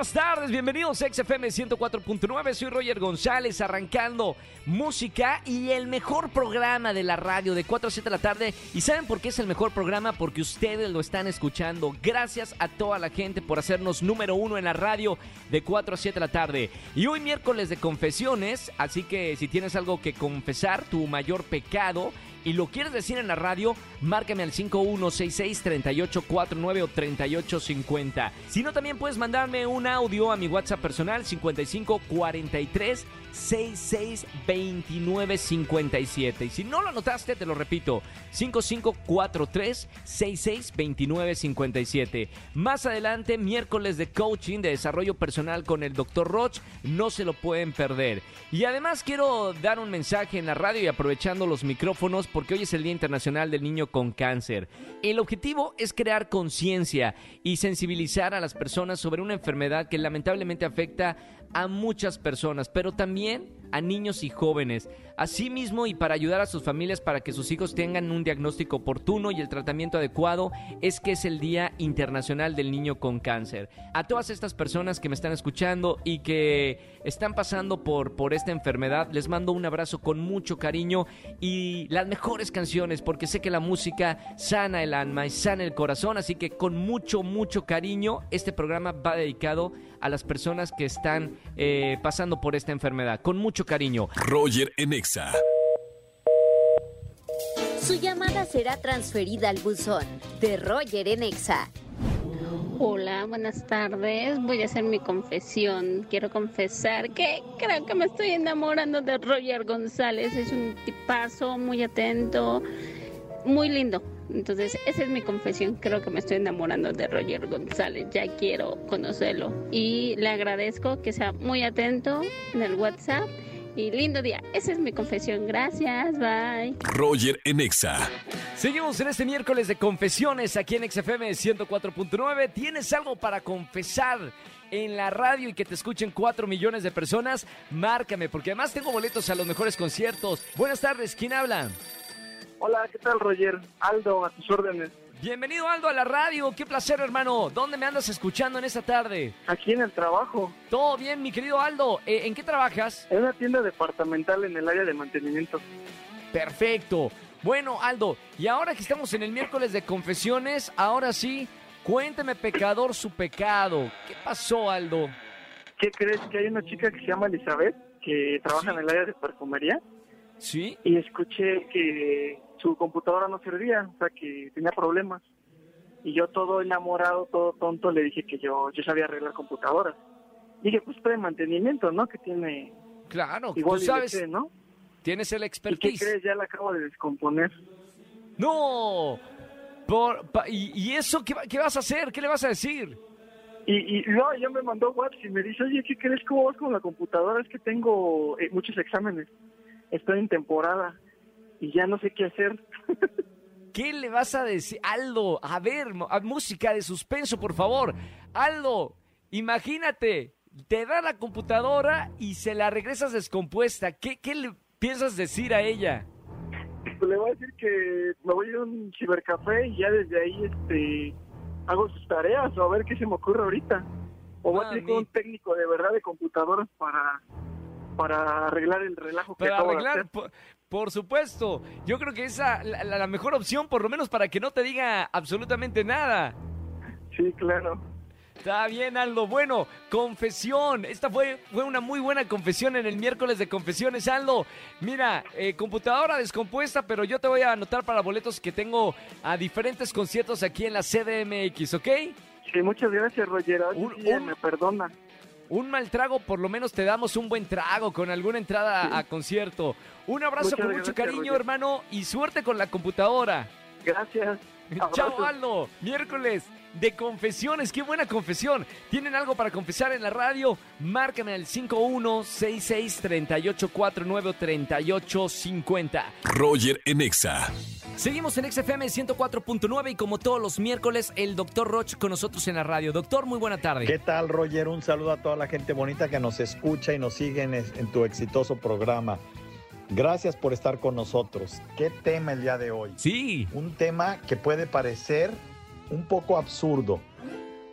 Buenas tardes, bienvenidos a XFM 104.9. Soy Roger González, arrancando música y el mejor programa de la radio de 4 a 7 de la tarde. ¿Y saben por qué es el mejor programa? Porque ustedes lo están escuchando. Gracias a toda la gente por hacernos número uno en la radio de 4 a 7 de la tarde. Y hoy miércoles de confesiones, así que si tienes algo que confesar, tu mayor pecado y lo quieres decir en la radio, márcame al 5166-3849 o 3850. Si no, también puedes mandarme un audio a mi WhatsApp personal 5543 662957. Y si no lo anotaste, te lo repito, 5543 662957. Más adelante, miércoles de coaching de desarrollo personal con el Dr. Roch, no se lo pueden perder. Y además quiero dar un mensaje en la radio y aprovechando los micrófonos porque hoy es el Día Internacional del Niño con Cáncer. El objetivo es crear conciencia y sensibilizar a las personas sobre una enfermedad que lamentablemente afecta a muchas personas, pero también a niños y jóvenes. Asimismo, y para ayudar a sus familias para que sus hijos tengan un diagnóstico oportuno y el tratamiento adecuado, es que es el Día Internacional del Niño con Cáncer. A todas estas personas que me están escuchando y que están pasando por, por esta enfermedad, les mando un abrazo con mucho cariño y las mejores canciones, porque sé que la música sana el alma y sana el corazón, así que con mucho, mucho cariño, este programa va dedicado a las personas que están eh, pasando por esta enfermedad. Con mucho cariño. Roger Enexa. Su llamada será transferida al buzón de Roger Enexa. Hola, buenas tardes. Voy a hacer mi confesión. Quiero confesar que creo que me estoy enamorando de Roger González. Es un tipazo, muy atento, muy lindo. Entonces, esa es mi confesión. Creo que me estoy enamorando de Roger González. Ya quiero conocerlo. Y le agradezco que sea muy atento en el WhatsApp. Y lindo día. Esa es mi confesión. Gracias. Bye. Roger Enexa. Seguimos en este miércoles de confesiones aquí en XFM 104.9. ¿Tienes algo para confesar en la radio y que te escuchen 4 millones de personas? Márcame, porque además tengo boletos a los mejores conciertos. Buenas tardes, ¿quién habla? Hola, ¿qué tal, Roger? Aldo, a tus órdenes. Bienvenido Aldo a la radio, qué placer hermano. ¿Dónde me andas escuchando en esta tarde? Aquí en el trabajo, Todo bien, mi querido Aldo. Eh, ¿En qué trabajas? en una tienda departamental en el área de mantenimiento. Perfecto. Bueno, Aldo, y ahora que estamos en el miércoles de confesiones, ahora sí, cuénteme pecador su pecado. ¿Qué pasó, Aldo? ¿Qué crees? Que hay una chica que se llama Elizabeth, que trabaja Sí. en el área de perfumería, ¿Sí? y escuché que su computadora no servía, o sea, que tenía problemas. Y yo todo enamorado, todo tonto, le dije que yo, yo sabía arreglar computadoras. Dije, pues de mantenimiento, ¿no? Que tiene Claro, igual tú y sabes, sé, ¿no? tienes el ¿Y qué expertise. crees? Ya la acabo de descomponer. ¡No! Por, pa- y, y eso qué, qué vas a hacer? ¿Qué le vas a decir? Y, y no, ella me mandó WhatsApp y me dice, oye, ¿qué crees? ¿Cómo vas con la computadora? Es que tengo eh, muchos exámenes. Estoy en temporada y ya no sé qué hacer. ¿Qué le vas a decir? Aldo, a ver, a- música de suspenso, por favor. Aldo, imagínate, te da la computadora y se la regresas descompuesta. ¿Qué, qué le piensas decir a ella? Pues le voy a decir que me voy a ir a un cibercafé y ya desde ahí este hago sus tareas o a ver qué se me ocurre ahorita. O voy a tener con un técnico de verdad de computadoras para para arreglar el relajo que Para de arreglar, hacer. Por, supuesto. Yo creo que esa la, la- mejor opción, por lo menos para que no te diga absolutamente nada. Sí, claro. Está bien, Aldo. Bueno, confesión. Esta fue, fue una muy buena confesión en el miércoles de confesiones, Aldo. Mira, eh, computadora descompuesta, pero yo te voy a anotar para boletos que tengo a diferentes conciertos aquí en la CDMX, ¿ok? Sí, muchas gracias, Roger. Un- un- me perdona. Un mal trago, por lo menos te damos un buen trago con alguna entrada a, a concierto. Un abrazo Muchas con mucho gracias, cariño, Roger. hermano, y suerte con la computadora. Gracias. Chao. Aldo. Miércoles de confesiones. Qué buena confesión. ¿Tienen algo para confesar en la radio? Márcame al 5166-3849-3850. Roger Enexa. Seguimos en XFM 104.9 y como todos los miércoles, el doctor Roch con nosotros en la radio. Doctor, muy buena tarde. ¿Qué tal, Roger? Un saludo a toda la gente bonita que nos escucha y nos sigue en, tu exitoso programa. Gracias por estar con nosotros. ¿Qué tema el día de hoy? Sí. Un tema que puede parecer un poco absurdo,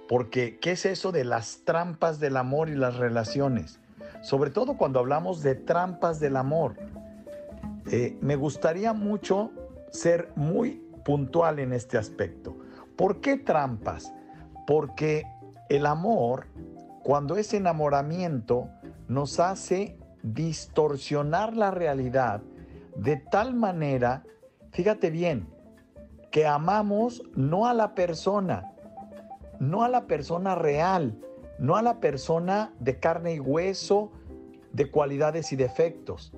porque ¿qué es eso de las trampas del amor y las relaciones? Sobre todo cuando hablamos de trampas del amor. Eh, me gustaría mucho ser muy puntual en este aspecto. ¿Por qué trampas? Porque el amor, cuando es enamoramiento, nos hace distorsionar la realidad de tal manera, fíjate bien, que amamos no a la persona, no a la persona real, no a la persona de carne y hueso, de cualidades y defectos.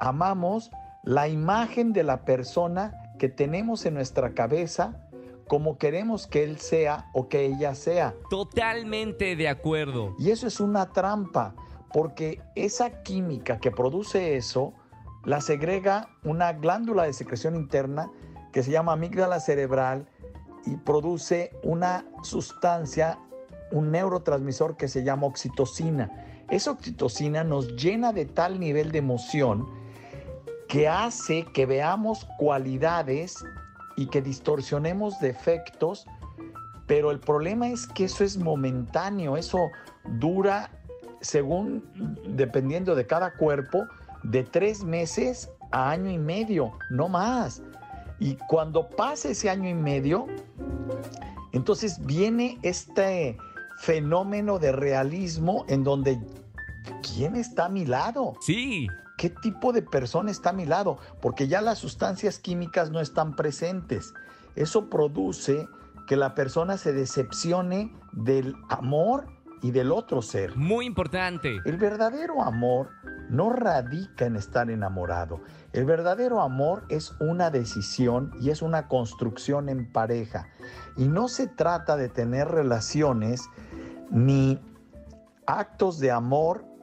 Amamos la imagen de la persona que tenemos en nuestra cabeza como queremos que él sea o que ella sea. Totalmente de acuerdo. Y eso es una trampa, porque esa química que produce eso la segrega una glándula de secreción interna que se llama amígdala cerebral y produce una sustancia, un neurotransmisor que se llama oxitocina. Esa oxitocina nos llena de tal nivel de emoción que hace que veamos cualidades y que distorsionemos defectos, pero el problema es que eso es momentáneo, eso dura, según, dependiendo de cada cuerpo, de tres meses a año y medio, no más. Y cuando pasa ese año y medio, entonces viene este fenómeno de realismo en donde ¿quién está a mi lado? Sí. ¿Qué tipo de persona está a mi lado? Porque ya las sustancias químicas no están presentes. Eso produce que la persona se decepcione del amor y del otro ser. Muy importante. El verdadero amor no radica en estar enamorado. El verdadero amor es una decisión y es una construcción en pareja. Y no se trata de tener relaciones ni actos de amor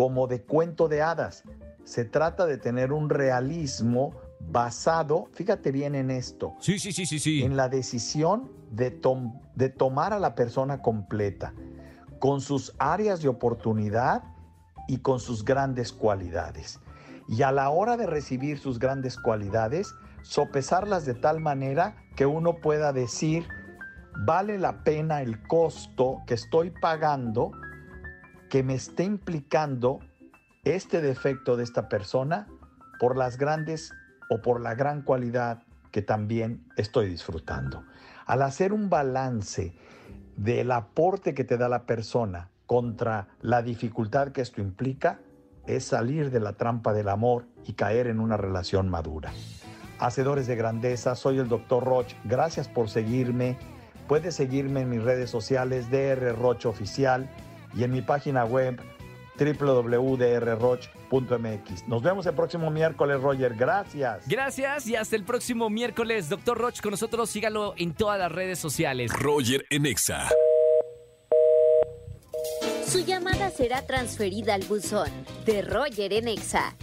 como de cuento de hadas. Se trata de tener un realismo basado, fíjate bien en esto, Sí, sí, sí, sí, sí. en la decisión de, tom- de tomar a la persona completa, con sus áreas de oportunidad y con sus grandes cualidades. Y a la hora de recibir sus grandes cualidades, sopesarlas de tal manera que uno pueda decir, vale la pena el costo que estoy pagando que me esté implicando este defecto de esta persona por las grandes o por la gran cualidad que también estoy disfrutando. Al hacer un balance del aporte que te da la persona contra la dificultad que esto implica, es salir de la trampa del amor y caer en una relación madura. Hacedores de grandeza, soy el Dr. Roch. Gracias por seguirme. Puedes seguirme en mis redes sociales DR Roch Oficial y en mi página web www.drroch.mx. Nos vemos el próximo miércoles, Roger. Gracias. Gracias y hasta el próximo miércoles. Doctor Roch con nosotros. Sígalo en todas las redes sociales. Roger en Exa. Su llamada será transferida al buzón de Roger en Exa.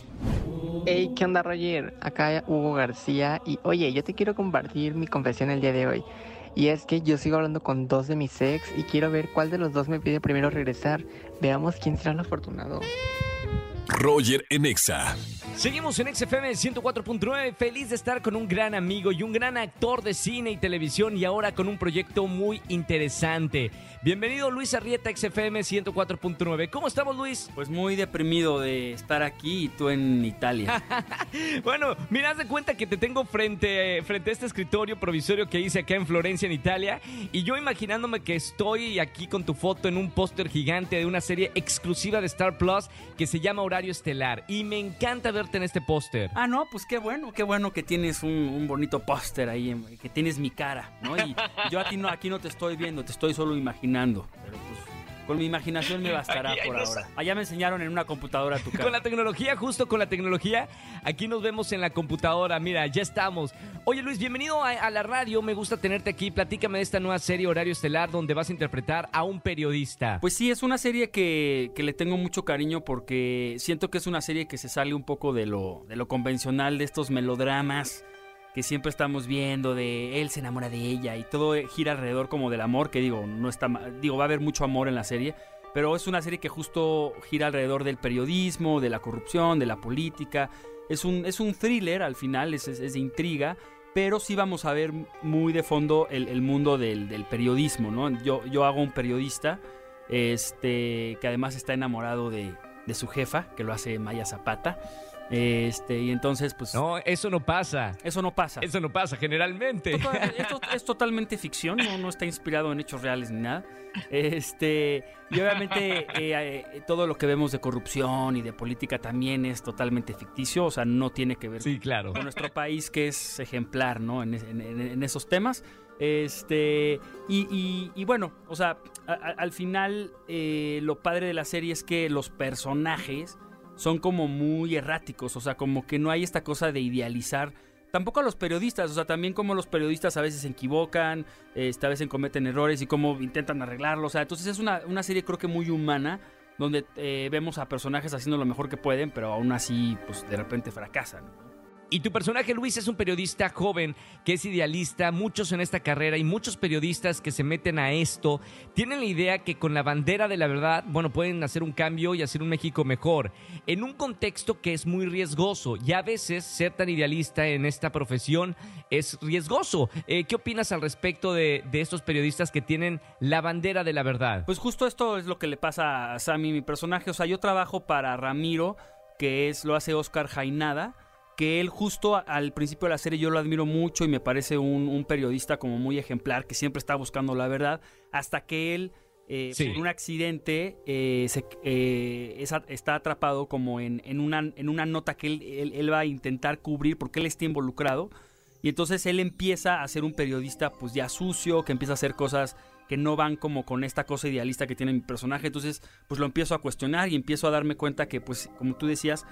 Hey, ¿qué onda Roger? Acá Hugo García y oye, yo te quiero compartir mi confesión el día de hoy. Y es que yo sigo hablando con dos de mis ex y quiero ver cuál de los dos me pide primero regresar. Veamos quién será el afortunado. Roger en Exa. Seguimos en XFM 104.9, feliz de estar con un gran amigo y un gran actor de cine y televisión y ahora con un proyecto muy interesante. Bienvenido Luis Arrieta XFM 104.9. ¿Cómo estamos Luis? Pues muy deprimido de estar aquí y tú en Italia. Bueno, mira, haz de cuenta que te tengo frente, frente a este escritorio provisorio que hice acá en Florencia, en Italia, y yo imaginándome que estoy aquí con tu foto en un póster gigante de una serie exclusiva de Star Plus que se llama Horario Estelar, y me encanta verte en este póster. Ah, no, pues qué bueno, qué bueno que tienes un, un bonito póster ahí, que tienes mi cara, ¿no? Y yo a ti no, aquí no te estoy viendo, te estoy solo imaginando. Pero pues con mi imaginación me bastará por ahora. Allá me enseñaron en una computadora tu Con cara. la tecnología, justo con la tecnología, aquí nos vemos en la computadora. Mira, ya estamos. Oye Luis, bienvenido a, a la radio. Me gusta tenerte aquí. Platícame de esta nueva serie Horario Estelar donde vas a interpretar a un periodista. Pues sí, es una serie que, que le tengo mucho cariño porque siento que es una serie que se sale un poco de lo, de lo convencional de estos melodramas que siempre estamos viendo de él se enamora de ella y todo gira alrededor como del amor, que digo, no está digo, va a haber mucho amor en la serie, pero es una serie que justo gira alrededor del periodismo, de la corrupción, de la política. Es un, es un thriller al final, es, es- es de intriga, pero sí vamos a ver muy de fondo el, el mundo del, del periodismo, ¿no? Yo, yo hago un periodista este, que además está enamorado de, de su jefa, que lo hace Maya Zapata. Este, y entonces, pues. No, eso no pasa. Eso no pasa. Eso no pasa generalmente. Esto, esto es totalmente ficción, no, no está inspirado en hechos reales ni nada. Este, y obviamente eh, eh, todo lo que vemos de corrupción y de política también es totalmente ficticio, o sea, no tiene que ver Sí, claro. con nuestro país que es ejemplar, ¿no? En, es- en- en- en esos temas. Este, y, y- y bueno, o sea, a- a- al final eh, lo padre de la serie es que los personajes son como muy erráticos, o sea, como que no hay esta cosa de idealizar. Tampoco a los periodistas, o sea, también como los periodistas a veces se equivocan, este, a veces cometen errores y cómo intentan arreglarlo. O sea, entonces es una, una serie creo que muy humana, donde eh, vemos a personajes haciendo lo mejor que pueden, pero aún así, pues de repente fracasan. Y tu personaje, Luis, es un periodista joven que es idealista. Muchos en esta carrera y muchos periodistas que se meten a esto tienen la idea que con la bandera de la verdad, bueno, pueden hacer un cambio y hacer un México mejor. En un contexto que es muy riesgoso. Y a veces ser tan idealista en esta profesión es riesgoso. Eh, ¿Qué opinas al respecto de, estos periodistas que tienen la bandera de la verdad? Pues justo esto es lo que le pasa a Sammy, mi personaje. O sea, yo trabajo para Ramiro, que es lo hace Oscar Jainada, que él justo a- al principio de la serie yo lo admiro mucho y me parece un, un periodista como muy ejemplar, que siempre está buscando la verdad, hasta que él... eh, Sí. por un accidente eh, se- eh, es está atrapado como en, en una, en una nota que él, él- él va a intentar cubrir porque él está involucrado y entonces él empieza a ser un periodista pues ya sucio, que empieza a hacer cosas que no van como con esta cosa idealista que tiene mi personaje. Entonces pues lo empiezo a cuestionar y empiezo a darme cuenta que pues como tú decías,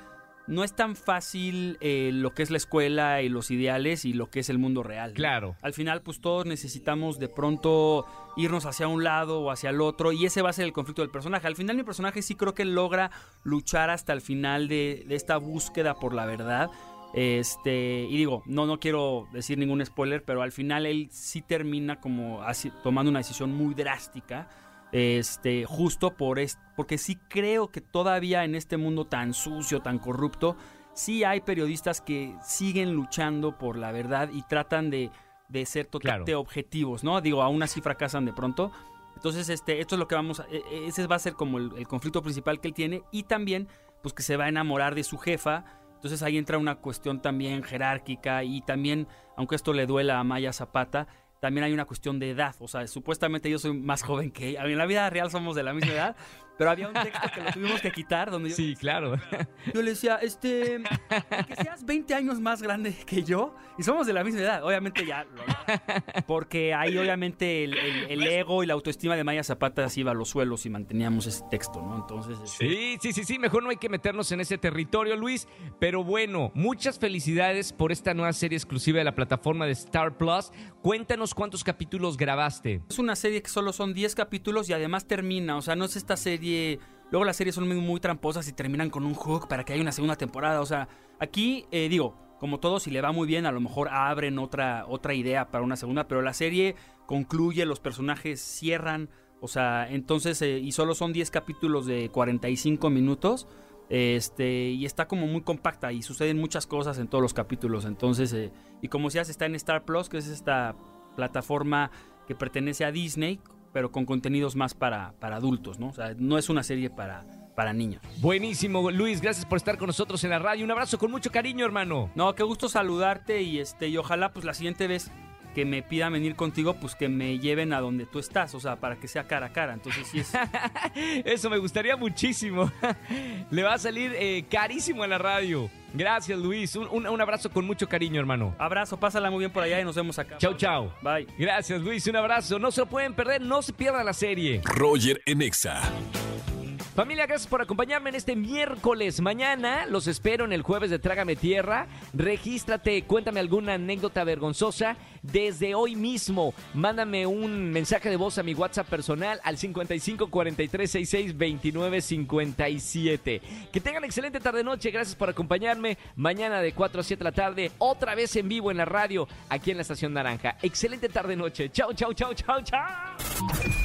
no es tan fácil eh, lo que es la escuela y los ideales y lo que es el mundo real. ¿no? Claro. Al final, pues todos necesitamos de pronto irnos hacia un lado o hacia el otro y ese va a ser el conflicto del personaje. Al final mi personaje sí creo que logra luchar hasta el final de, de esta búsqueda por la verdad. Este, y digo, no, no quiero decir ningún spoiler, pero al final él sí termina como así- tomando una decisión muy drástica. Este, justo por es, porque sí creo que todavía en este mundo tan sucio, tan corrupto, sí hay periodistas que siguen luchando por la verdad y tratan de, de ser totalmente Claro. objetivos, ¿no? Digo, aún así fracasan de pronto. Entonces, este, esto es lo que vamos a, e- e- ese va a ser como el, el conflicto principal que él tiene y también, pues que se va a enamorar de su jefa. Entonces ahí entra una cuestión también jerárquica y también, aunque esto le duela a Maya Zapata, también hay una cuestión de edad. O sea, supuestamente yo soy más joven que ella. En la vida real somos de la misma edad, pero había un texto que lo tuvimos que quitar donde yo, Sí, claro. yo le decía, este, que seas 20 años más grande que yo y somos de la misma edad. Obviamente ya, lo- porque ahí obviamente el, el- el ego y la autoestima de Maya Zapata se iba a los suelos y manteníamos ese texto, ¿no? Entonces, este, Sí, sí, sí, sí, mejor no hay que meternos en ese territorio, Luis. Pero bueno, muchas felicidades por esta nueva serie exclusiva de la plataforma de Star Plus. Cuéntanos cuántos capítulos grabaste. Es una serie que solo son 10 capítulos y además termina, o sea, no es esta serie... Luego las series son muy, tramposas y terminan con un hook para que haya una segunda temporada, o sea, aquí eh, digo, como todo, si le va muy bien, a lo mejor abren otra, otra idea para una segunda, pero la serie concluye, los personajes cierran, o sea, entonces, eh, y solo son 10 capítulos de 45 minutos, este, y está como muy compacta y suceden muchas cosas en todos los capítulos, entonces, eh, y como decías, está en Star Plus, que es esta plataforma que pertenece a Disney, pero con contenidos más para, para adultos, ¿no? O sea, no es una serie para, para niños. Buenísimo, Luis. Gracias por estar con nosotros en la radio. Un abrazo con mucho cariño, hermano. No, qué gusto saludarte y este, y ojalá pues la siguiente vez que me pidan venir contigo, pues que me lleven a donde tú estás, o sea, para que sea cara a cara. Entonces sí es. Eso me gustaría muchísimo. Le va a salir eh, carísimo a la radio. Gracias, Luis. Un, un- un abrazo con mucho cariño, hermano. Abrazo, pásala muy bien por allá y nos vemos acá. Chau, chau. Bye. Gracias, Luis. Un abrazo. No se lo pueden perder. No se pierda la serie. Roger en Exa. Familia, gracias por acompañarme en este miércoles. Mañana los espero en el jueves de Trágame Tierra. Regístrate, cuéntame alguna anécdota vergonzosa desde hoy mismo. Mándame un mensaje de voz a mi WhatsApp personal al 55 43 66 29 57. Que tengan excelente tarde-noche. Gracias por acompañarme. Mañana de 4 a 7 de la tarde, otra vez en vivo en la radio, aquí en la Estación Naranja. Excelente tarde-noche. Chao, chao, chao, chao, chao.